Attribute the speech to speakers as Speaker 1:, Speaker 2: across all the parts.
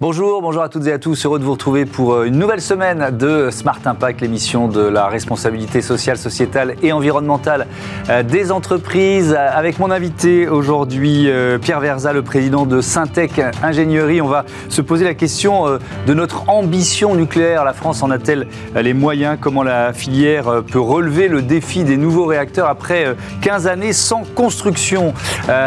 Speaker 1: Bonjour, bonjour à toutes et à tous. Heureux de vous retrouver pour euh, une nouvelle semaine de Smart Impact, l'émission de la responsabilité sociale, sociétale et environnementale euh, des entreprises. Avec mon invité aujourd'hui, euh, Pierre Verza, le président de Syntec Ingénierie. On va se poser la question de notre ambition nucléaire. La France en a-t-elle les moyens? Comment la filière peut relever le défi des nouveaux réacteurs après 15 années sans construction?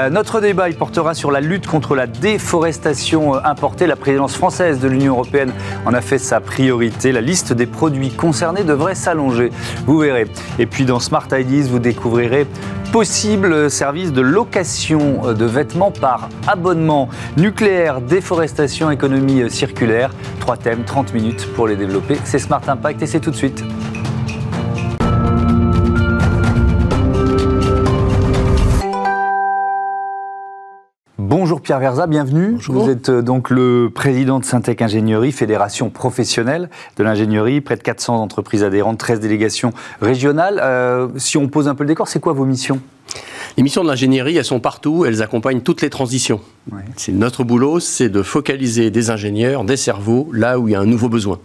Speaker 1: Notre débat, il portera sur la lutte contre la déforestation importée. Française de l'Union européenne en a fait sa priorité. La liste des produits concernés devrait s'allonger. Vous verrez. Et puis dans Smart Ideas, vous découvrirez possible service de location de vêtements par abonnement nucléaire, déforestation, économie circulaire. Trois thèmes, 30 minutes pour les développer. C'est Smart Impact et c'est tout de suite. Bonjour Pierre Verza, bienvenue. Vous êtes euh, donc le président de Syntec Ingénierie, fédération professionnelle de l'ingénierie, près de 400 entreprises adhérentes, 13 délégations régionales. Euh, si on pose un peu le décor, c'est quoi vos missions?
Speaker 2: Les missions de l'ingénierie, elles sont partout, elles accompagnent toutes les transitions. C'est notre boulot, c'est de focaliser des ingénieurs, des cerveaux, là où il y a un nouveau besoin.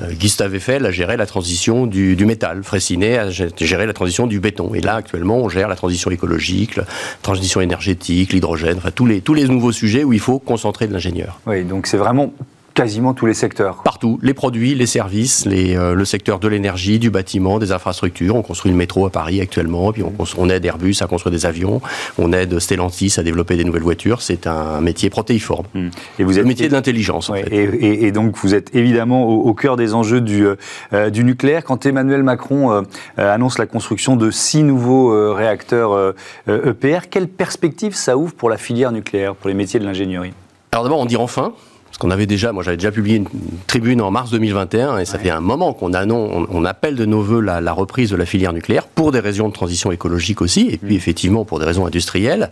Speaker 2: Euh, Gustave Eiffel a géré la transition du, métal, Fraissinet a géré la transition du béton. Et là, actuellement, on gère la transition écologique, la transition énergétique, l'hydrogène, enfin tous les, tous les nouveaux sujets où il faut concentrer de l'ingénieur.
Speaker 1: Oui, donc c'est vraiment quasiment tous les secteurs.
Speaker 2: Partout, les produits, les services, les, euh, le secteur de l'énergie, du bâtiment, des infrastructures. On construit le métro à Paris actuellement, puis on, on, aide Airbus à construire des avions, on aide Stellantis à développer des nouvelles voitures. C'est un métier protéiforme. Hmm. Et vous êtes un métier de l'intelligence.
Speaker 1: et, donc vous êtes évidemment au, cœur des enjeux du, euh, du nucléaire. Quand Emmanuel Macron euh, annonce la construction de six nouveaux réacteurs EPR, e quelle perspective ça ouvre pour la filière nucléaire, pour les métiers de l'ingénierie?
Speaker 2: Alors d'abord, on dit enfin, qu'on avait déjà, moi j'avais déjà publié une tribune en mars 2021 et ça fait un moment qu'on on, on, appelle de nos voeux la, reprise de la filière nucléaire pour des raisons de transition écologique aussi et puis mm. effectivement pour des raisons industrielles.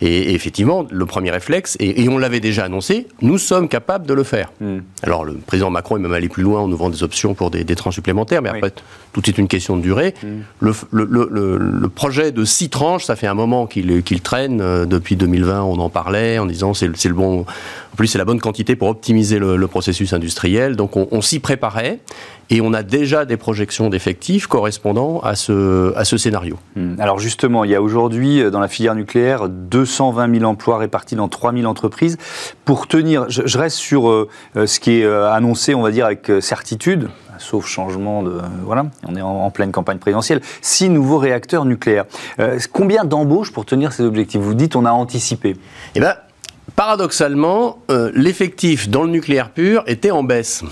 Speaker 2: Et, effectivement, le premier réflexe, et, on l'avait déjà annoncé, nous sommes capables de le faire. Mm. Alors le président Macron est même allé plus loin en ouvrant des options pour des, trains supplémentaires, mais après tout est une question de durée. Mm. Le, projet de six tranches, ça fait un moment qu'il traîne. Euh, depuis 2020, on en parlait en disant c'est le bon en plus, c'est la bonne quantité pour optimiser le, processus industriel. Donc, on, s'y préparait et on a déjà des projections d'effectifs correspondant à ce, à ce scénario.
Speaker 1: Hmm. Alors, justement, il y a aujourd'hui, euh, dans la filière nucléaire, 220 000 emplois répartis dans 3 000 entreprises. Pour tenir, je, reste sur euh, euh, ce qui est annoncé, on va dire, avec certitude, sauf changement de... Voilà, on est en, pleine campagne présidentielle. Six nouveaux réacteurs nucléaires. combien d'embauches pour tenir ces objectifs? Vous dites on a anticipé.
Speaker 2: Eh bien, Paradoxalement, euh, l'effectif dans le nucléaire pur était en baisse.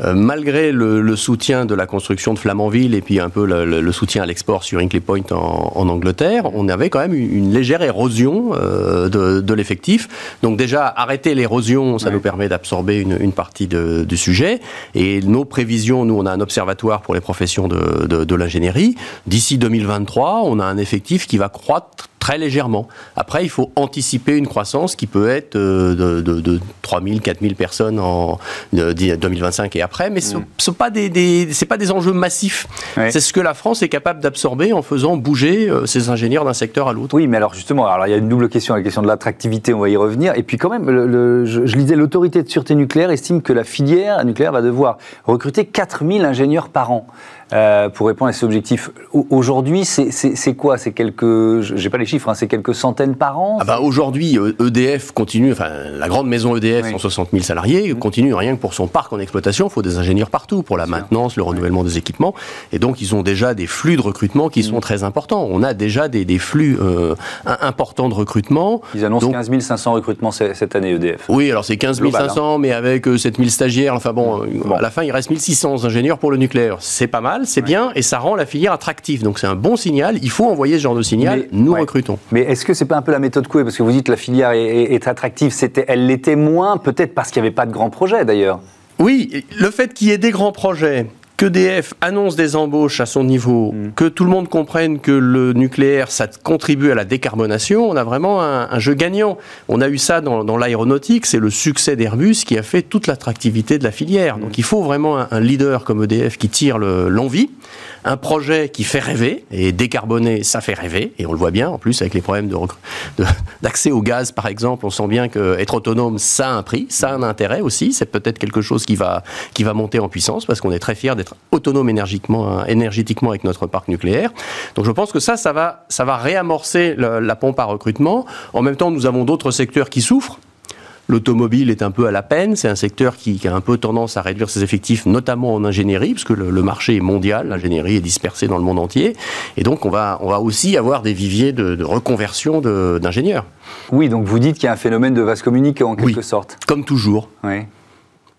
Speaker 2: Euh, malgré le, soutien de la construction de Flamanville et puis un peu le, soutien à l'export sur Hinkley Point en, Angleterre, on avait quand même une, légère érosion euh, de, l'effectif. Donc déjà, arrêter l'érosion, ça nous permet d'absorber une, partie du sujet. Et nos prévisions, nous, on a un observatoire pour les professions de, de l'ingénierie. D'ici 2023, on a un effectif qui va croître très légèrement. Après, il faut anticiper une croissance qui peut être euh, de, de, 3 000, 4 000 personnes en 2025 et après, mais ce ne mm. sont pas des, pas des enjeux massifs. C'est ce que la France est capable d'absorber en faisant bouger euh, ses ingénieurs d'un secteur à l'autre.
Speaker 1: Oui, mais alors justement, alors il y a une double question, la question de l'attractivité, on va y revenir. Et puis quand même, je, je, lisais, l'autorité de sûreté nucléaire estime que la filière nucléaire va devoir recruter 4 000 ingénieurs par an. Euh, pour répondre à ces objectifs. Aujourd'hui, c'est quoi? C'est quelques, j'ai pas les chiffres, hein, c'est quelques centaines par an?
Speaker 2: Ah bah Aujourd'hui, EDF e continue, enfin la grande maison EDF, 160 000 salariés, mmh. continue rien que pour son parc en exploitation, il faut des ingénieurs partout pour la maintenance, le renouvellement des équipements, et donc ils ont déjà des flux de recrutement qui sont mmh. très importants. On a déjà des, des flux euh, importants de recrutement.
Speaker 1: Ils annoncent 15 500 recrutements cette année EDF.
Speaker 2: Oui, alors c'est 15 500, hein. mais avec 7 euh, 000 stagiaires, enfin bon, bon, à la fin il reste 1600 ingénieurs pour le nucléaire. C'est pas mal c'est bien, et ça rend la filière attractive. Donc c'est un bon signal, il faut envoyer ce genre de signal, nous recrutons.
Speaker 1: Mais est-ce que c'est pas un peu la méthode Coué? Parce que vous dites que la filière est, attractive, elle l'était moins, peut-être parce qu'il n'y avait pas de grands projets d'ailleurs.
Speaker 2: Oui, le fait qu'il y ait des grands projets, qu'EDF annonce des embauches à son niveau, mm. que tout le monde comprenne que le nucléaire, ça contribue à la décarbonation, on a vraiment un, jeu gagnant. On a eu ça dans, l'aéronautique, c'est le succès d'Airbus qui a fait toute l'attractivité de la filière. Mm. Donc il faut vraiment un, leader comme EDF qui tire l'envie. Un projet qui fait rêver, et décarboner, ça fait rêver, et on le voit bien, en plus, avec les problèmes d'accès au gaz, par exemple, on sent bien qu'être autonome, ça a un prix, ça a un intérêt aussi, c'est peut-être quelque chose qui va, qui va monter en puissance, parce qu'on est très fier d'être autonome énergétiquement, énergétiquement avec notre parc nucléaire. Donc je pense que ça, ça va, ça va réamorcer la pompe à recrutement. En même temps, nous avons d'autres secteurs qui souffrent. L'automobile est un peu à la peine. C'est un secteur qui, a un peu tendance à réduire ses effectifs, notamment en ingénierie, puisque le, le marché est mondial. L'ingénierie est dispersée dans le monde entier. Et donc, on va, on va aussi avoir des viviers de, de reconversion d'ingénieurs.
Speaker 1: Oui, donc vous dites qu'il y a un phénomène de vase communique en quelque sorte.
Speaker 2: Comme toujours. Oui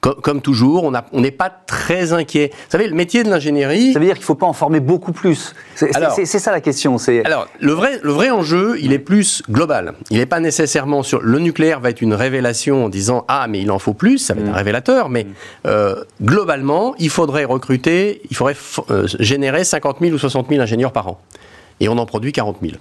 Speaker 2: comme, toujours, on n'est pas très inquiet. Vous savez, le métier de l'ingénierie.
Speaker 1: Ça veut dire qu'il ne faut pas en former beaucoup plus. C'est ça la question.
Speaker 2: Alors, le vrai, le vrai enjeu, il est plus global. Il n'est pas nécessairement sur. Le nucléaire va être une révélation en disant Ah, mais il en faut plus, ça va être un mm. révélateur. Mais euh, globalement, il faudrait recruter, il faudrait euh, générer 50 000 ou 60 000 ingénieurs par an. Et on en produit 40 000.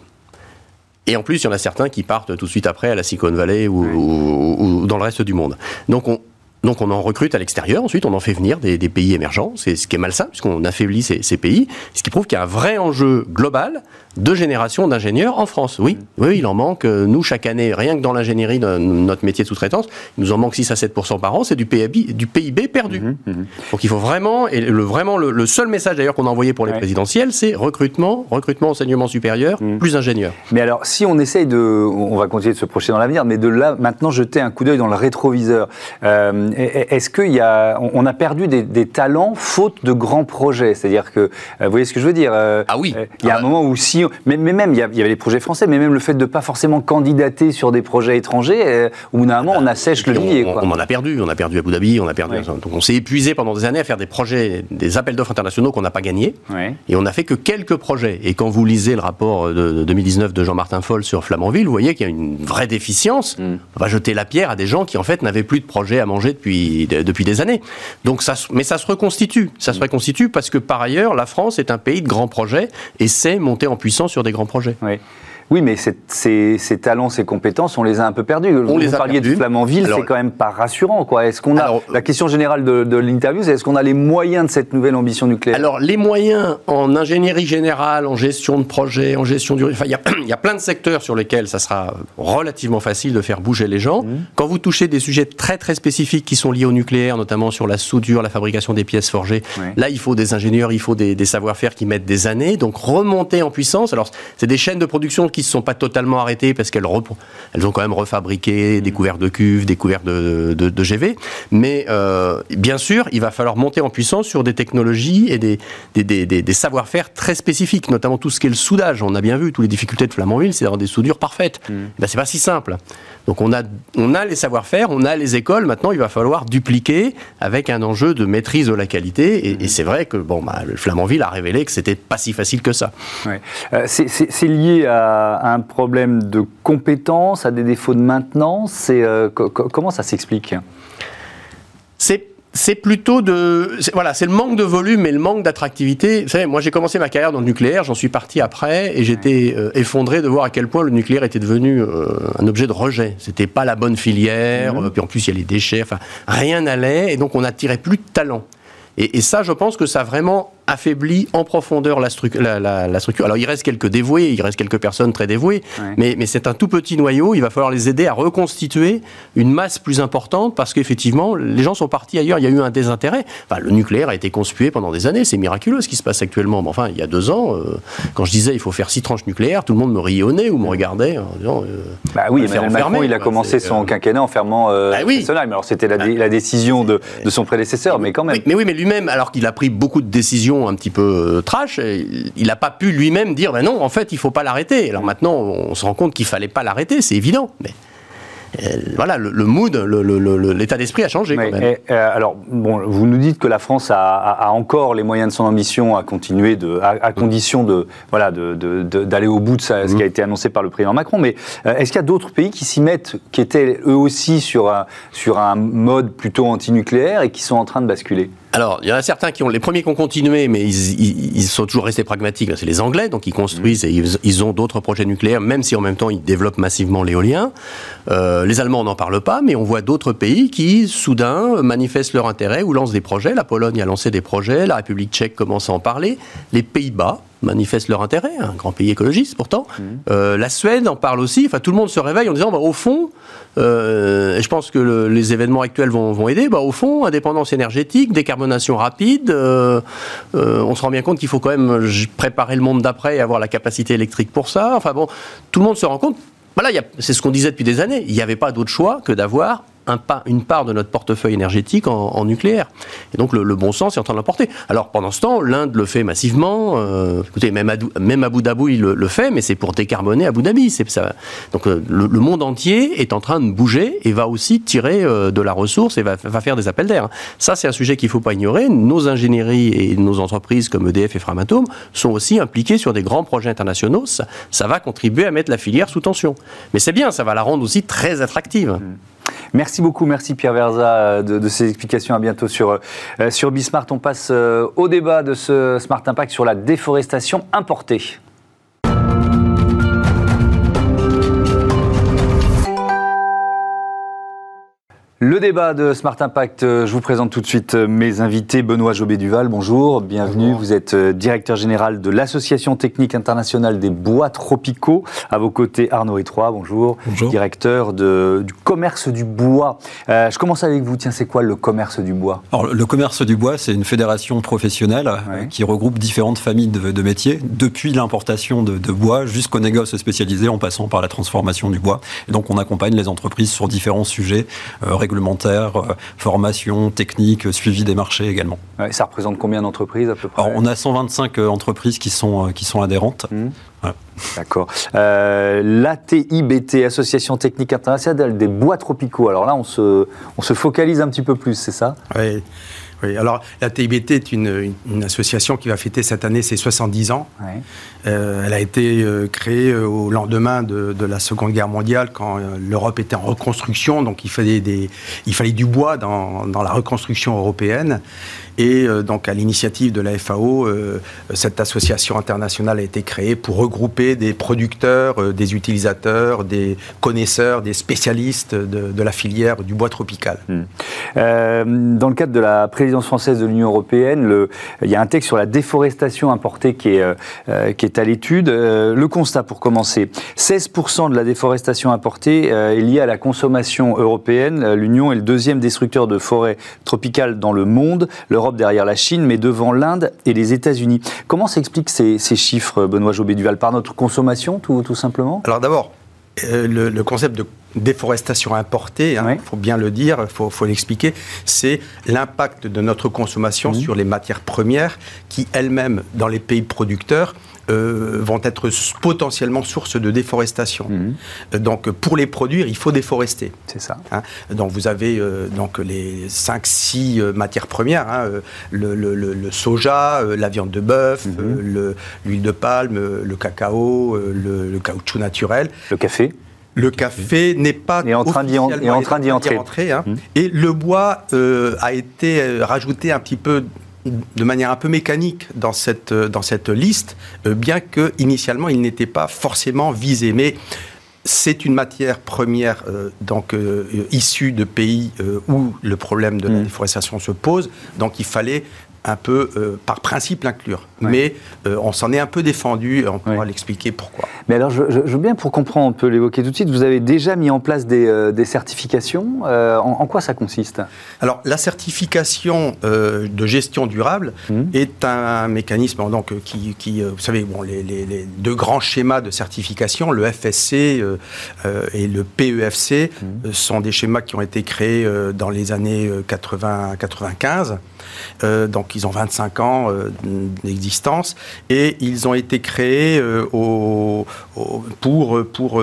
Speaker 2: Et en plus, il y en a certains qui partent tout de suite après à la Silicon Valley ou, ou dans le reste du monde. Donc on, donc on en recrute à l'extérieur, ensuite on en fait venir des, pays émergents, c'est ce qui est malsain puisqu'on affaiblit ces, ces, pays, ce qui prouve qu'il y a un vrai enjeu global de génération d'ingénieurs en France. Oui, oui, il en manque. Euh, nous, chaque année, rien que dans l'ingénierie, notre métier de sous-traitance, il nous en manque 6 à 7 par an, c'est du PIB, du PIB perdu. Mhm, mhm. Donc il faut vraiment, et le, vraiment le, seul message d'ailleurs qu'on a envoyé pour les présidentielles, c'est recrutement, recrutement, enseignement supérieur, plus ingénieurs.
Speaker 1: Mais alors, si on essaye de, on va continuer de se projeter dans l'avenir, mais de là, maintenant, jeter un coup d'œil dans le rétroviseur, euh, est-ce qu'il y a, on a perdu des, talents faute de grands projets? C'est-à-dire que, euh, vous voyez ce que je veux dire
Speaker 2: Ah oui.
Speaker 1: Il y a
Speaker 2: ah
Speaker 1: un bah. moment où si mais, même, il y, avait les projets français, mais même le fait de ne pas forcément candidater sur des projets étrangers, euh, au bout d'un moment, on assèche le billet.
Speaker 2: On, en a perdu, on a perdu Abu Dhabi, on a perdu. Donc on s'est épuisé pendant des années à faire des projets, des appels d'offres internationaux qu'on n'a pas gagnés. Et on n'a fait que quelques projets. Et quand vous lisez le rapport de, 2019 de Jean-Martin Foll sur Flamanville, vous voyez qu'il y a une vraie déficience. Mm. On va jeter la pierre à des gens qui, en fait, n'avaient plus de projets à manger depuis, depuis des années. Donc ça, mais ça se reconstitue. Ça se mm. reconstitue parce que, par ailleurs, la France est un pays de grands projets et sait monter en puissance sur des grands projets.
Speaker 1: Oui. Oui, mais ces, talents, ces compétences, on les a un peu perdus. On Vous les parliez de Flamanville, c'est quand même pas rassurant. Quoi. Est-ce qu'on a la question générale de, l'interview, c'est est-ce qu'on a les moyens de cette nouvelle ambition nucléaire?
Speaker 2: Alors les moyens en ingénierie générale, en gestion de projet, en gestion du, enfin il y, a plein de secteurs sur lesquels ça sera relativement facile de faire bouger les gens. Mmh. Quand vous touchez des sujets très très spécifiques qui sont liés au nucléaire, notamment sur la soudure, la fabrication des pièces forgées, là il faut des ingénieurs, il faut des, des savoir-faire qui mettent des années. Donc remonter en puissance. Alors c'est des chaînes de production qui ne sont pas totalement arrêtées parce qu'elles elles ont quand même refabriqué des couverts de cuves, des couverts de, de, GV. Mais euh, bien sûr, il va falloir monter en puissance sur des technologies et des, des, des, des savoir-faire très spécifiques, notamment tout ce qui est le soudage. On a bien vu, toutes les difficultés de Flamanville, c'est d'avoir des soudures parfaites. Mmh. Ben, c'est pas si simple. Donc on a, on a les savoir-faire, on a les écoles. Maintenant, il va falloir dupliquer avec un enjeu de maîtrise de la qualité. Et, mmh. c'est vrai que bon, bah, le Flamanville a révélé que c'était pas si facile que ça.
Speaker 1: Ouais. Euh, c'est lié à un problème de compétences, à des défauts de maintenance euh, Comment ça s'explique?
Speaker 2: C'est plutôt de voilà c'est le manque de volume et le manque d'attractivité. Vous savez moi j'ai commencé ma carrière dans le nucléaire j'en suis parti après et j'étais euh, effondré de voir à quel point le nucléaire était devenu euh, un objet de rejet. C'était pas la bonne filière mmh. puis en plus il y a les déchets enfin rien n'allait et donc on n'attirait plus de talent. Et, et, ça je pense que ça a vraiment affaiblit en profondeur la, la, structure. Alors il reste quelques dévoués, il reste quelques personnes très dévouées, mais, mais c'est un tout petit noyau, il va falloir les aider à reconstituer une masse plus importante parce qu'effectivement, les gens sont partis ailleurs, il y a eu un désintérêt. Enfin, le nucléaire a été conspué pendant des années, c'est miraculeux ce qui se passe actuellement. Mais enfin, il y a deux ans, euh, quand je disais il faut faire six tranches nucléaires, tout le monde me riait au nez ou me regardait en disant...
Speaker 1: Euh, bah oui, Emmanuel Macron, il a commencé son euh, quinquennat en fermant euh, bah oui. Alors c'était la, la, décision de, de, son prédécesseur, mais quand même.
Speaker 2: mais oui, mais lui-même, alors qu'il a pris beaucoup de décisions un petit peu euh, trash, il n'a pas pu lui-même dire ben non, en fait, il faut pas l'arrêter. Alors maintenant, on se rend compte qu'il fallait pas l'arrêter, c'est évident. Mais euh, voilà, le, mood, l'état d'esprit a changé. quand même.
Speaker 1: Euh, alors, bon, vous nous dites que la France a, encore les moyens de son ambition à continuer, de, à, condition de voilà d'aller au bout de ce qui a mmh. été annoncé par le président Macron. Mais est-ce qu'il y a d'autres pays qui s'y mettent, qui étaient eux aussi sur un, sur un mode plutôt antinucléaire et qui sont en train de basculer?
Speaker 2: Alors, il y en a certains qui ont les premiers qui ont continué, mais ils, sont toujours restés pragmatiques. C'est les Anglais, donc ils construisent et ils, ont d'autres projets nucléaires, même si en même temps ils développent massivement l'éolien. Euh, les Allemands n'en parlent pas, mais on voit d'autres pays qui, soudain, manifestent leur intérêt ou lancent des projets. La Pologne a lancé des projets, la République tchèque commence à en parler, les Pays-Bas manifestent leur intérêt, un grand pays écologiste pourtant. Mmh. Euh, la Suède en parle aussi. Enfin, tout le monde se réveille en disant, bah, au fond, euh, et je pense que les événements actuels vont, vont aider. Bah, au fond, indépendance énergétique, décarbonation rapide, euh, euh, on se rend bien compte qu'il faut quand même préparer le monde d'après et avoir la capacité électrique pour ça. Enfin bon, tout le monde se rend compte. Voilà, c'est ce qu'on disait depuis des années. Il n'y avait pas d'autre choix que d'avoir une part de notre portefeuille énergétique en, nucléaire. Et donc le, bon sens est en train de. Alors pendant ce temps, l'Inde le fait massivement. Euh, écoutez, même, Abu Dhabi le, le fait, mais c'est pour décarboner Abu Dhabi. Ça. Donc euh, le, monde entier est en train de bouger et va aussi tirer euh, de la ressource et va, faire des appels d'air. Ça, c'est un sujet qu'il ne faut pas ignorer. Nos ingénieries et nos entreprises comme EDF et Framatome sont aussi impliquées sur des grands projets internationaux. Ça, ça va contribuer à mettre la filière sous tension. Mais c'est bien, ça va la rendre aussi très attractive. Mmh.
Speaker 1: Merci beaucoup, merci Pierre Verza euh, de, ces explications. À bientôt sur, euh, sur Bismart. On passe euh, au débat de ce Smart Impact sur la déforestation importée. Le débat de Smart Impact, euh, je vous présente tout de suite euh, mes invités. Benoît Jobé-Duval, bonjour, bienvenue. Vous êtes euh, directeur général de l'Association technique internationale des bois tropicaux. À vos côtés, Arnaud Etroy, bonjour, bonjour. directeur de, du commerce du bois. je commence avec vous, tiens, c'est quoi le commerce du bois?
Speaker 3: Alors, Le commerce du bois, c'est une fédération professionnelle qui regroupe différentes familles de, métiers, depuis l'importation de, de, bois jusqu'au négoce spécialisé en passant par la transformation du bois. Et donc on accompagne les entreprises sur différents sujets, réglementaire, euh, formation, technique, euh, suivi des marchés également.
Speaker 1: ça représente combien d'entreprises à peu près?
Speaker 3: On a 125 euh, entreprises qui sont, qui sont adhérentes.
Speaker 1: Mmh. D'accord. L'ATIBT, Association Technique Internationale des Bois Tropicaux. Alors là, on se, on se focalise un petit peu plus, c'est ça?
Speaker 4: Oui. Oui, alors la TIBT est une, association qui va fêter cette année ses 70 ans. Euh, elle a été euh, créée euh, au lendemain de, la Seconde Guerre mondiale, quand l'Europe était en reconstruction, donc il fallait, du bois dans, la reconstruction européenne. Et donc, à l'initiative de la FAO, cette association internationale a été créée pour regrouper des producteurs, des utilisateurs, des connaisseurs, des spécialistes de, la filière du bois tropical. Hmm.
Speaker 1: dans le cadre de la présidence française de l'Union européenne, il y a un texte sur la déforestation importée qui est à l'étude. le constat, pour commencer, 16% de la déforestation importée est liée à la consommation européenne. L'Union est le deuxième destructeur de forêts tropicales dans le monde derrière la Chine, mais devant l'Inde et les États-Unis. Comment s'expliquent ces, chiffres, Benoît Jobé-Duval Par notre consommation, tout, tout simplement?
Speaker 4: Alors d'abord, euh, le, concept de déforestation importée, il hein, faut bien le dire, il faut, l'expliquer, c'est l'impact de notre consommation mmh. sur les matières premières qui elles-mêmes, dans les pays producteurs, euh, vont être potentiellement source de déforestation. Mhm. Euh, donc pour les produire, il faut déforester.
Speaker 1: C'est ça.
Speaker 4: Hein. donc vous avez euh, donc les 5-6 matières premières, hein, le, soja, la viande de bœuf, mhm. l'huile de palme, le cacao, le, caoutchouc naturel.
Speaker 1: Le café
Speaker 4: le café n'est pas
Speaker 1: est en train d'y entrer.
Speaker 4: Hein. Mhm. Et le bois a été rajouté un petit peu de manière un peu mécanique dans cette, euh, dans cette liste, euh, bien que initialement il n'était pas forcément visé. Mais c'est une matière première euh, donc issue de pays où le problème de la mmh. déforestation se pose. Donc il fallait un peu euh, par principe l'inclure. Mais euh, on s'en est un peu défendu on pourra l'expliquer pourquoi.
Speaker 1: Mais alors, je, veux bien, pour comprendre, on peut l'évoquer tout de suite, vous avez déjà mis en place des, euh, certifications. En, quoi ça consiste?
Speaker 4: Alors, la certification de gestion durable mmh. est un, mécanisme donc, qui, vous savez, bon, les, deux grands schémas de certification, le FSC et le PEFC, mmh. sont des schémas qui ont été créés dans les années 80-95. Euh, donc ils ont 25 ans euh, d'existence et ils ont été créés euh, pour, pour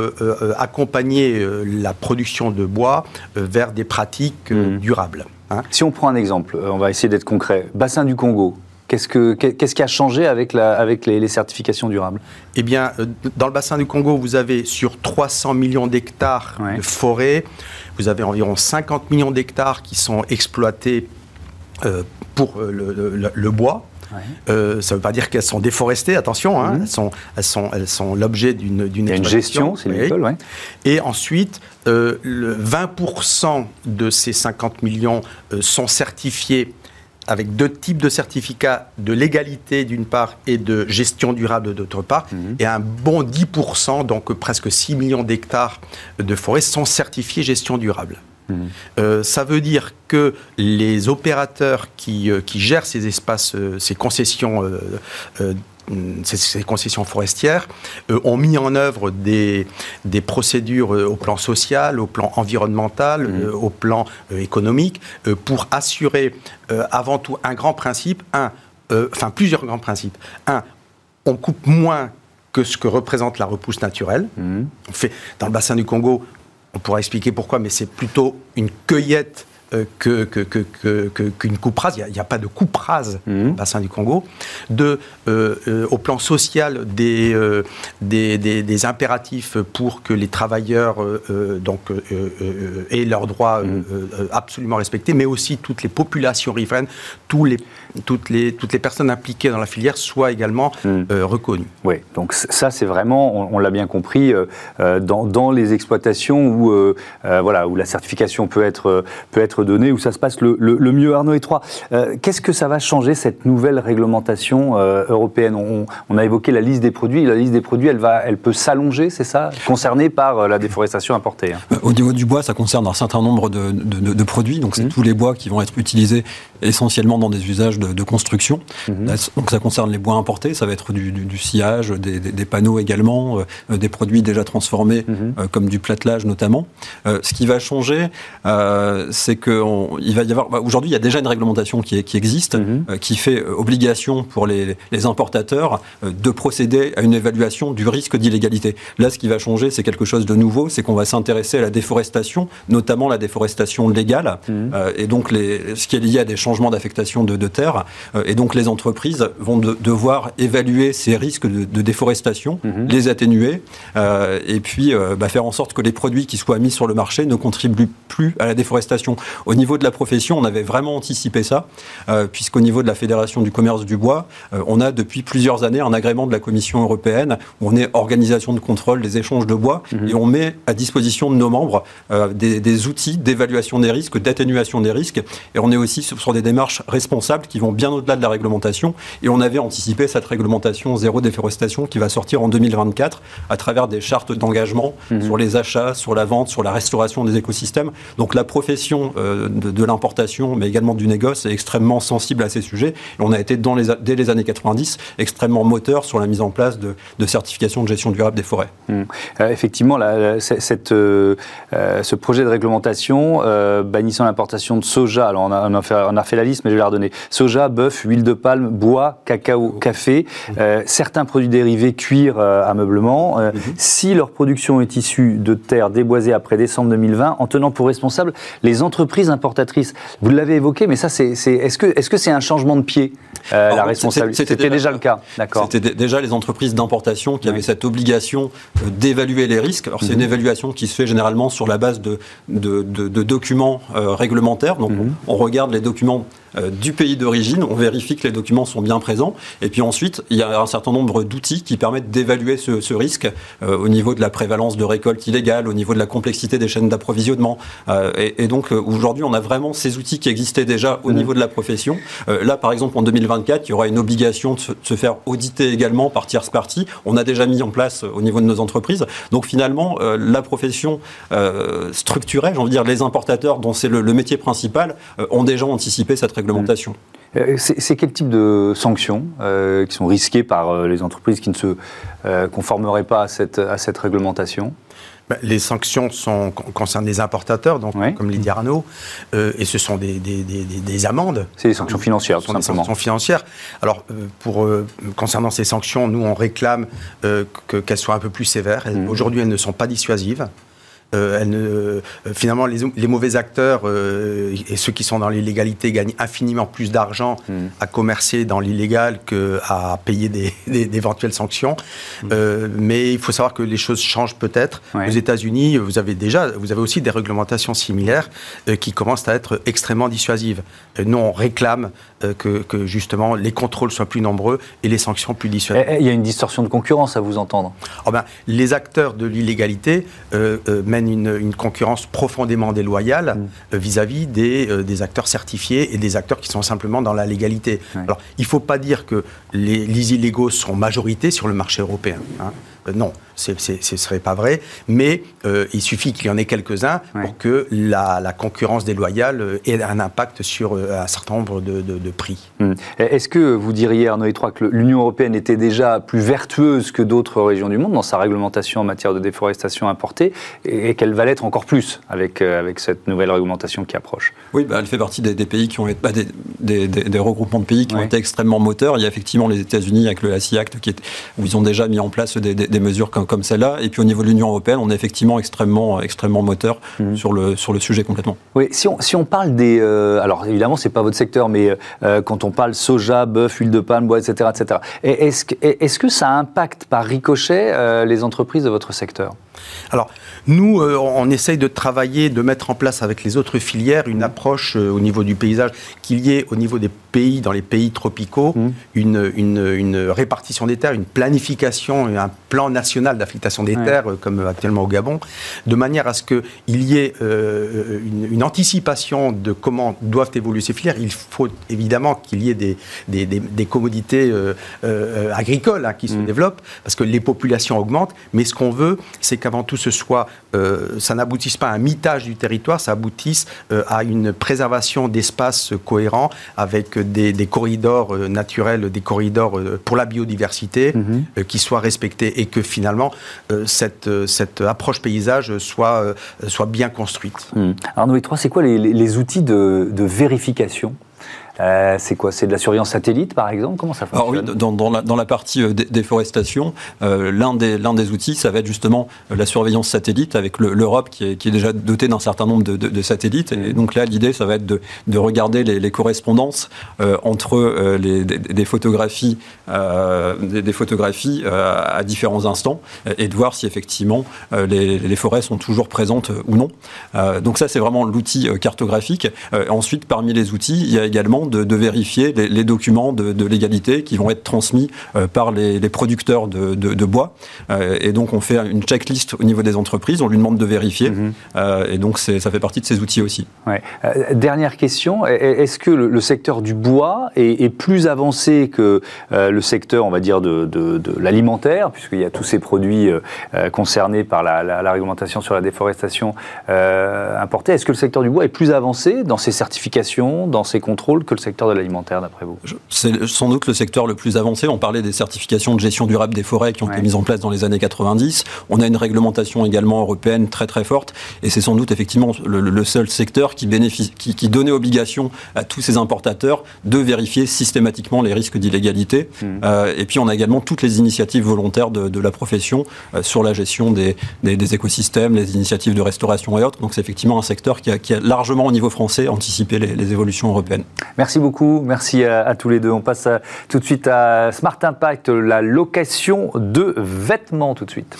Speaker 4: accompagner la production de bois vers des pratiques mmh. durables.
Speaker 1: Hein. Si on prend un exemple, on va essayer d'être concret. Bassin du Congo, Qu'est-ce, que, qu'est-ce qui a changé avec, la, avec les, certifications durables?
Speaker 4: Eh bien, dans le bassin du Congo, vous avez sur 300 millions d'hectares de forêt, vous avez environ 50 millions d'hectares qui sont exploités pour le, bois. ça ne veut pas dire qu'elles sont déforestées, attention, hein. mhm. elles sont, elles sont, elles sont l'objet d'une
Speaker 1: une gestion, c'est oui. ouais.
Speaker 4: Et ensuite, le 20% de ces 50 millions sont certifiés avec deux types de certificats de légalité d'une part et de gestion durable d'autre part, mhm. et un bon 10%, donc presque 6 millions d'hectares de forêts sont certifiés gestion durable. Euh, ça veut dire que les opérateurs qui, euh, qui gèrent ces espaces, euh, ces concessions ces, concessions forestières euh, ont mis en œuvre des, des procédures euh, au plan social, au plan environnemental, mmh. euh, au plan économique, pour assurer avant tout un grand principe, un, enfin plusieurs grands principes. Un, on coupe moins que ce que représente la repousse naturelle. Mmh. On fait, dans le bassin du Congo, on pourra expliquer pourquoi, mais c'est plutôt une cueillette euh, qu'une que, que, coupe rase. Il n'y a, pas de coupe rase mmh. au bassin du Congo. De, euh, euh, au plan social, des, des, des, impératifs pour que les travailleurs donc, aient leurs droits mmh. absolument respectés, mais aussi toutes les populations riveraines, tous les, toutes, les, toutes les personnes impliquées dans la filière soient également mmh. reconnues.
Speaker 1: Oui, donc ça c'est vraiment, on, l'a bien compris, dans, dans, les exploitations où, voilà, où la certification peut être, peut être données où ça se passe le, mieux. Arnaud et Troyes, euh, qu'est-ce que ça va changer cette nouvelle réglementation euh, européenne? On, a évoqué la liste des produits. La liste des produits, elle, va, elle peut s'allonger, c'est ça? Concernée par euh, la déforestation importée. Hein.
Speaker 3: Au niveau du bois, ça concerne un certain nombre de, produits. Donc, c'est mmh. tous les bois qui vont être utilisés essentiellement dans des usages de, construction. Mmh. Donc, ça concerne les bois importés. Ça va être du, sillage, des, panneaux également, des produits déjà transformés, mmh. comme du platelage notamment. ce qui va changer, c'est que il va y avoir. Bah, aujourd'hui, il y a déjà une réglementation qui, qui existe, mhm. euh, qui fait euh, obligation pour les, importateurs euh, de procéder à une évaluation du risque d'illégalité. Là, ce qui va changer, c'est quelque chose de nouveau, c'est qu'on va s'intéresser à la déforestation, notamment la déforestation légale, mhm. et donc les, ce qui est lié à des changements d'affectation de, terre. Et donc, les entreprises vont devoir évaluer ces risques de, déforestation, mhm. les atténuer, et puis bah, faire en sorte que les produits qui soient mis sur le marché ne contribuent plus à la déforestation. Au niveau de la profession, on avait vraiment anticipé ça, euh, puisqu'au niveau de la Fédération du commerce du bois, euh, on a depuis plusieurs années un agrément de la Commission européenne où on est organisation de contrôle des échanges de bois mhm. et on met à disposition de nos membres euh, des, outils d'évaluation des risques, d'atténuation des risques. Et on est aussi sur des démarches responsables qui vont bien au-delà de la réglementation. Et on avait anticipé cette réglementation zéro déforestation qui va sortir en 2024 à travers des chartes d'engagement mhm. sur les achats, sur la vente, sur la restauration des écosystèmes. Donc la profession de, l'importation, mais également du négoce, est extrêmement sensible à ces sujets. Et on a été, dans les, dès les années 90, extrêmement moteur sur la mise en place de, de certifications de gestion durable des forêts.
Speaker 1: Mmh. Euh, effectivement, cette, euh, euh, ce projet de réglementation bannissant l'importation de soja, alors on a, fait, on a, fait, la liste, mais je vais la redonner. Soja, bœuf, huile de palme, bois, cacao, café, certains produits dérivés, cuir, ameublement, mmh. si leur production est issue de terres déboisées après décembre 2020, en tenant pour responsable les entreprises importatrices. Vous l'avez évoqué, mais ça, c'est, est-ce que c'est un changement de pied euh, la responsabilité? C'était déjà, le cas, d'accord.
Speaker 3: C'était déjà les entreprises d'importation qui avaient cette obligation euh, d'évaluer les risques. Alors c'est une mhm. évaluation qui se fait généralement sur la base de, de, documents euh, réglementaires. Donc mhm. on, regarde les documents euh, du pays d'origine, on vérifie que les documents sont bien présents, et puis ensuite, il y a un certain nombre d'outils qui permettent d'évaluer ce, risque euh, au niveau de la prévalence de récolte illégale, au niveau de la complexité des chaînes d'approvisionnement. Euh, et, donc, aujourd'hui, on a vraiment ces outils qui existaient déjà au mmh. niveau de la profession. là, par exemple, en 2024, il y aura une obligation de se, faire auditer également par tierce partie. On a déjà mis en place au niveau de nos entreprises. Donc, finalement, la profession structurée, j'ai envie de dire, les importateurs, dont c'est le, le, métier principal, ont déjà anticipé cette réglementation.
Speaker 1: Euh, c'est quel type de sanctions euh, qui sont risquées par euh, les entreprises qui ne se conformeraient pas à cette, à cette réglementation?
Speaker 4: Ben, les sanctions sont, concernent les importateurs, donc, comme l'a dit Arnaud, et ce sont des, des, des, amendes.
Speaker 1: C'est des sanctions financières,
Speaker 4: tout simplement. Des sanctions financières. Alors, pour, concernant ces sanctions, nous, on réclame qu'elles soient un peu plus sévères. Mmh. Aujourd'hui, elles ne sont pas dissuasives. Elle ne, finalement, les, les, mauvais acteurs et ceux qui sont dans l'illégalité gagnent infiniment plus d'argent mm. à commercer dans l'illégal qu'à payer d'éventuelles sanctions. Mm. mais il faut savoir que les choses changent peut-être. Aux États-Unis, vous avez déjà, vous avez aussi des réglementations similaires qui commencent à être extrêmement dissuasives. nous, on réclame que, que, justement les contrôles soient plus nombreux et les sanctions plus dissuasives.
Speaker 1: Eh, eh, il y a une distorsion de concurrence à vous entendre.
Speaker 4: Oh ben, les acteurs de l'illégalité euh, euh, une, concurrence profondément déloyale mm. euh, vis-à-vis des, des, acteurs certifiés et des acteurs qui sont simplement dans la légalité. Alors, il ne faut pas dire que les, les, illégaux sont majorité sur le marché européen. Hein. Non, ce ne serait pas vrai, mais il suffit qu'il y en ait quelques-uns pour que la, la, concurrence déloyale ait un impact sur un certain nombre de, de, prix.
Speaker 1: Mm. Est-ce que vous diriez, Arnaud Etroy, que l'Union européenne était déjà plus vertueuse que d'autres régions du monde dans sa réglementation en matière de déforestation importée et qu'elle va l'être encore plus avec, euh, avec cette nouvelle réglementation qui approche?
Speaker 3: Oui, bah, elle fait partie des, pays qui ont été, bah, des, des, regroupements de pays qui ont été extrêmement moteurs. Il y a effectivement les États-Unis avec le ACI Act qui est, où ils ont déjà mis en place des, mesures comme, comme celle-là. Et puis au niveau de l'Union européenne, on est effectivement extrêmement, extrêmement moteur mmh. sur, le, sur le sujet complètement.
Speaker 1: Oui, si on, si on parle des. Euh, alors évidemment, c'est pas votre secteur, mais euh, quand on parle soja, bœuf, huile de palme, bois, etc., etc. Est-ce que, est-ce que ça impacte par ricochet euh, les entreprises de votre secteur?
Speaker 4: Alors, nous, euh, on essaye de travailler, de mettre en place avec les autres filières une approche euh, au niveau du paysage, qu'il y ait au niveau des pays, dans les pays tropicaux, mmh. une, une, répartition des terres, une planification, un plan national d'affectation des terres, comme actuellement au Gabon, de manière à ce qu'il y ait une, anticipation de comment doivent évoluer ces filières. Il faut évidemment qu'il y ait des, des, des, commodités agricoles hein, qui se mmh. développent, parce que les populations augmentent, mais ce qu'on veut, c'est qu'avant tout, ce soit, euh, ça n'aboutisse pas à un mitage du territoire, ça aboutisse euh, à une préservation d'espaces cohérents avec des, corridors euh, naturels, des corridors pour la biodiversité mhm. qui soient respectés et que finalement cette, cette approche paysage soit, soit bien construite.
Speaker 1: Mhm. Arnaud et c'est quoi les, outils de, de vérification euh, c'est quoi? C'est de la surveillance satellite, par exemple? Comment ça fonctionne
Speaker 3: oui, dans, la, dans, la, partie euh, déforestation, euh, l'un des, des, outils, ça va être justement la surveillance satellite avec l'Europe qui, qui, est, déjà dotée d'un certain nombre de, de, satellites. Et donc là, l'idée, ça va être de, regarder les, correspondances entre les, des, photographies, des, photographies à différents instants et de voir si effectivement les, les, forêts sont toujours présentes ou non. donc ça, c'est vraiment l'outil cartographique. ensuite, parmi les outils, il y a également de, vérifier les, documents de, légalité qui vont être transmis euh, par les, producteurs de, bois. Euh, et donc, on fait une checklist au niveau des entreprises, on lui demande de vérifier. Mhm. Euh, et donc, ça fait partie de ces outils aussi.
Speaker 1: dernière question, est-ce que le, secteur du bois est, plus avancé que le secteur, on va dire, de, l'alimentaire, puisqu'il y a tous ces produits concernés par la, réglementation sur la déforestation importée? Est-ce que le secteur du bois est plus avancé dans ses certifications, dans ses contrôles que le secteur de l'alimentaire, d'après vous
Speaker 3: C'est sans doute le secteur le plus avancé. On parlait des certifications de gestion durable des forêts qui ont été mises en place dans les années 90. On a une réglementation également européenne très très forte. Et c'est sans doute effectivement le, seul secteur qui, bénéficie, qui, donnait obligation à tous ces importateurs de vérifier systématiquement les risques d'illégalité. Mmh. Euh, et puis on a également toutes les initiatives volontaires de, la profession euh, sur la gestion des, des, écosystèmes, les initiatives de restauration et autres. Donc c'est effectivement un secteur qui a, qui a, largement au niveau français anticipé les, les évolutions européennes.
Speaker 1: Merci beaucoup, merci à, tous les deux. On passe tout de suite à Smart Impact, la location de vêtements tout de suite.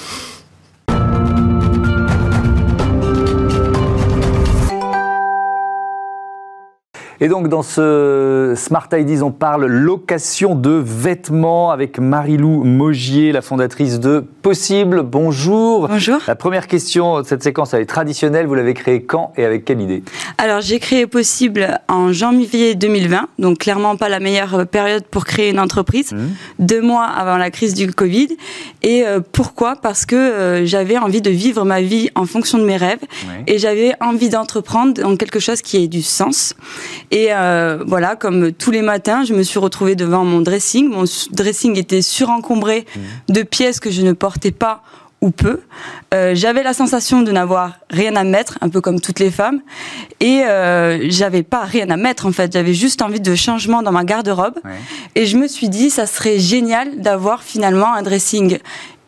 Speaker 1: Et donc dans ce Smart Ideas, on parle location de vêtements avec Marilou Mogier, la fondatrice de Possible. Bonjour.
Speaker 5: Bonjour.
Speaker 1: La première question de cette séquence, elle est traditionnelle. Vous l'avez créée quand et avec quelle idée?
Speaker 5: Alors j'ai créé Possible en janvier 2020, donc clairement pas la meilleure période pour créer une entreprise, mmh. deux mois avant la crise du Covid. Et euh, pourquoi? Parce que euh, j'avais envie de vivre ma vie en fonction de mes rêves et j'avais envie d'entreprendre dans quelque chose qui ait du sens. Et euh, voilà, comme tous les matins, je me suis retrouvée devant mon dressing. Mon dressing était surencombré mmh. de pièces que je ne portais pas ou peu. Euh, j'avais la sensation de n'avoir rien à mettre, un peu comme toutes les femmes, et euh, j'avais pas rien à mettre en fait. J'avais juste envie de changement dans ma garde-robe, et je me suis dit ça serait génial d'avoir finalement un dressing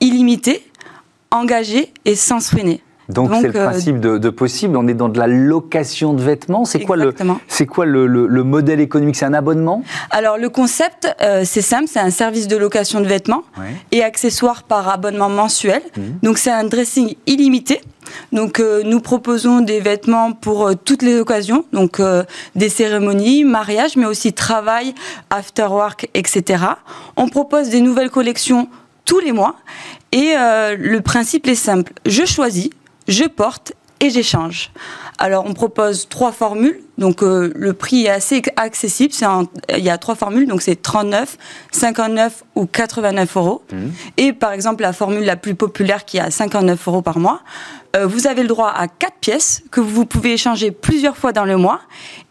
Speaker 5: illimité, engagé et sans soigner.
Speaker 1: Donc c'est le principe de, possible. On est dans de la location de vêtements. C'est quoi le quoi le, le, modèle économique? C'est un abonnement?
Speaker 5: Alors le concept, c'est simple, c'est un service de location de vêtements et accessoires par abonnement mensuel. Mmh. Donc c'est un dressing illimité. Donc euh, nous proposons des vêtements pour euh, toutes les occasions, donc euh, des cérémonies, mariages, mais aussi travail, after work, etc. On propose des nouvelles collections tous les mois et le principe est simple. Je choisis, je porte et j'échange. Alors on propose trois formules, donc le prix est assez accessible. il y a trois formules, donc c'est 39, 59 ou 89 euros. Mmh. Et par exemple la formule la plus populaire qui est à 59 euros par mois, euh, vous avez le droit à quatre pièces que vous pouvez échanger plusieurs fois dans le mois.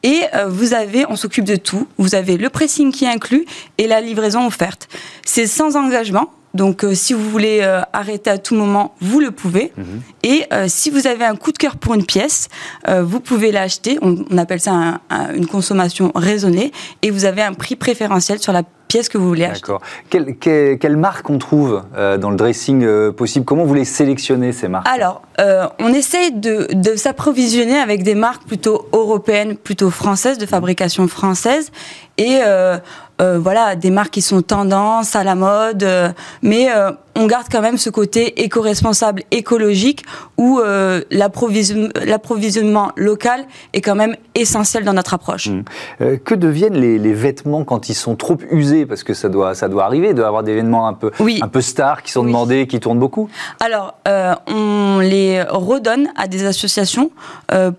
Speaker 5: Et euh, vous avez, on s'occupe de tout. Vous avez le pressing qui est inclus et la livraison offerte. C'est sans engagement. Donc, euh, si vous voulez arrêter à tout moment, vous le pouvez. Mhm. Et si vous avez un coup de cœur pour une pièce, vous pouvez l'acheter. On, appelle ça une consommation raisonnée. Et vous avez un prix préférentiel sur la pièce que vous voulez acheter. D'accord.
Speaker 1: Quelle, quelle, marque on trouve euh, dans le dressing euh, possible? Comment vous les sélectionnez, ces marques?
Speaker 5: Alors, euh, on essaye de, de s'approvisionner avec des marques plutôt européennes, plutôt françaises, de fabrication française. Et voilà, des marques qui sont tendance à la mode, mais on garde quand même ce côté éco-responsable, écologique, où l'approvisionnement local est quand même essentiel dans notre approche. Mmh.
Speaker 1: que deviennent les, vêtements quand ils sont trop usés? Parce que ça doit, ça doit arriver, de avoir des vêtements un peu, un peu stars qui sont demandés, qui tournent beaucoup.
Speaker 5: Alors, on les redonne à des associations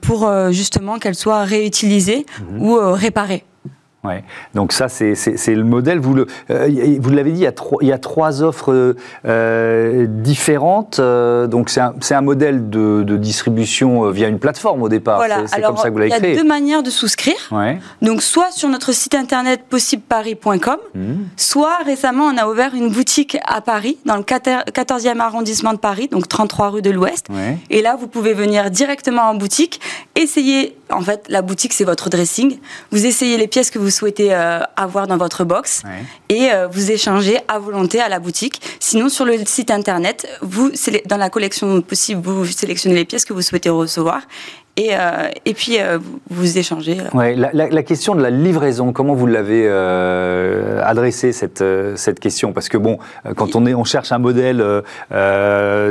Speaker 5: pour justement qu'elles soient réutilisées mmh. ou réparées.
Speaker 1: Ouais. Donc ça, c'est le modèle. Vous euh, vous l'avez dit, il y a trois, il y a trois offres euh, différentes. Euh, donc c'est un, un, modèle de, de, distribution via une plateforme au départ.
Speaker 5: Voilà. C'est comme ça que vous l'avez créé. Il y a deux manières de souscrire. Ouais. Donc soit sur notre site internet possibleparis.com, mmh. soit récemment on a ouvert une boutique à Paris, dans le 14e arrondissement de Paris, donc 33 rue de l'Ouest. Ouais. Et là, vous pouvez venir directement en boutique, essayer. En fait, la boutique c'est votre dressing. Vous essayez les pièces que vous souhaitez euh, avoir dans votre box et euh, vous échangez à volonté à la boutique. Sinon, sur le site internet, vous, dans la collection possible, vous sélectionnez les pièces que vous souhaitez recevoir et, euh, et puis euh, vous échangez.
Speaker 1: Ouais, la, la, question de la livraison, comment vous l'avez euh, adressée cette, cette question? Parce que bon, quand on, est, on cherche un modèle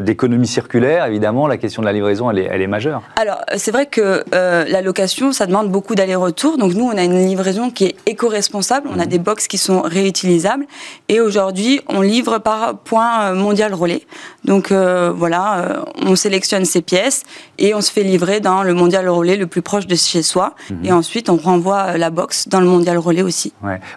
Speaker 1: d'économie circulaire, évidemment, la question de la livraison, elle est, elle est majeure.
Speaker 5: Alors, c'est vrai que la location, ça demande beaucoup d'aller-retour. Donc nous, on a une livraison qui est éco-responsable. On a mhm. des box qui sont réutilisables. Et aujourd'hui, on livre par point mondial relais. Donc voilà, on sélectionne ces pièces et on se fait livrer dans le le mondial relais le plus proche de chez soi. Mhm. Et ensuite, on renvoie euh, la boxe dans le mondial relais aussi.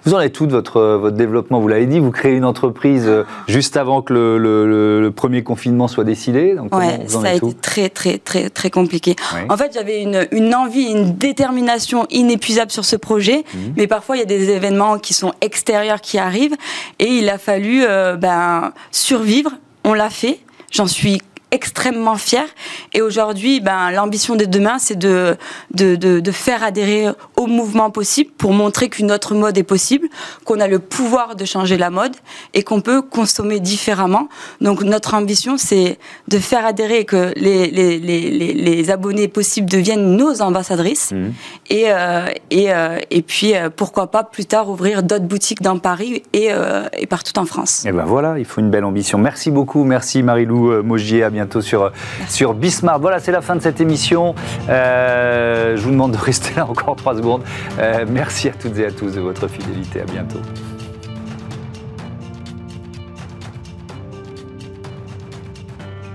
Speaker 1: Vous en êtes tout de votre, euh, votre développement? Vous l'avez dit, vous créez une entreprise euh, juste avant que le, premier confinement soit décidé.
Speaker 5: Donc ça a été très, très, très, très compliqué. En fait, j'avais une, une, envie, une détermination inépuisable sur ce projet. Mhm. Mais parfois, il y a des événements qui sont extérieurs qui arrivent. Et il a fallu ben, survivre. On l'a fait. J'en suis extrêmement fier. Et aujourd'hui, ben, l'ambition de demain, c'est de, de, de, faire adhérer au mouvement possible pour montrer qu'une autre mode est possible, qu'on a le pouvoir de changer la mode et qu'on peut consommer différemment. Donc notre ambition, c'est de faire adhérer et que les, les, les, les, abonnés possibles deviennent nos ambassadrices. Mmh. Et, euh, et, euh, et puis, euh, pourquoi pas plus tard ouvrir d'autres boutiques dans Paris et, et partout en France.
Speaker 1: Et ben voilà, il faut une belle ambition. Merci beaucoup. Merci Marilou Mogier. À bientôt sur, sur Bismarck. Voilà, c'est la fin de cette émission. Euh, je vous demande de rester là encore trois secondes. Euh, merci à toutes et à tous de votre fidélité. À bientôt.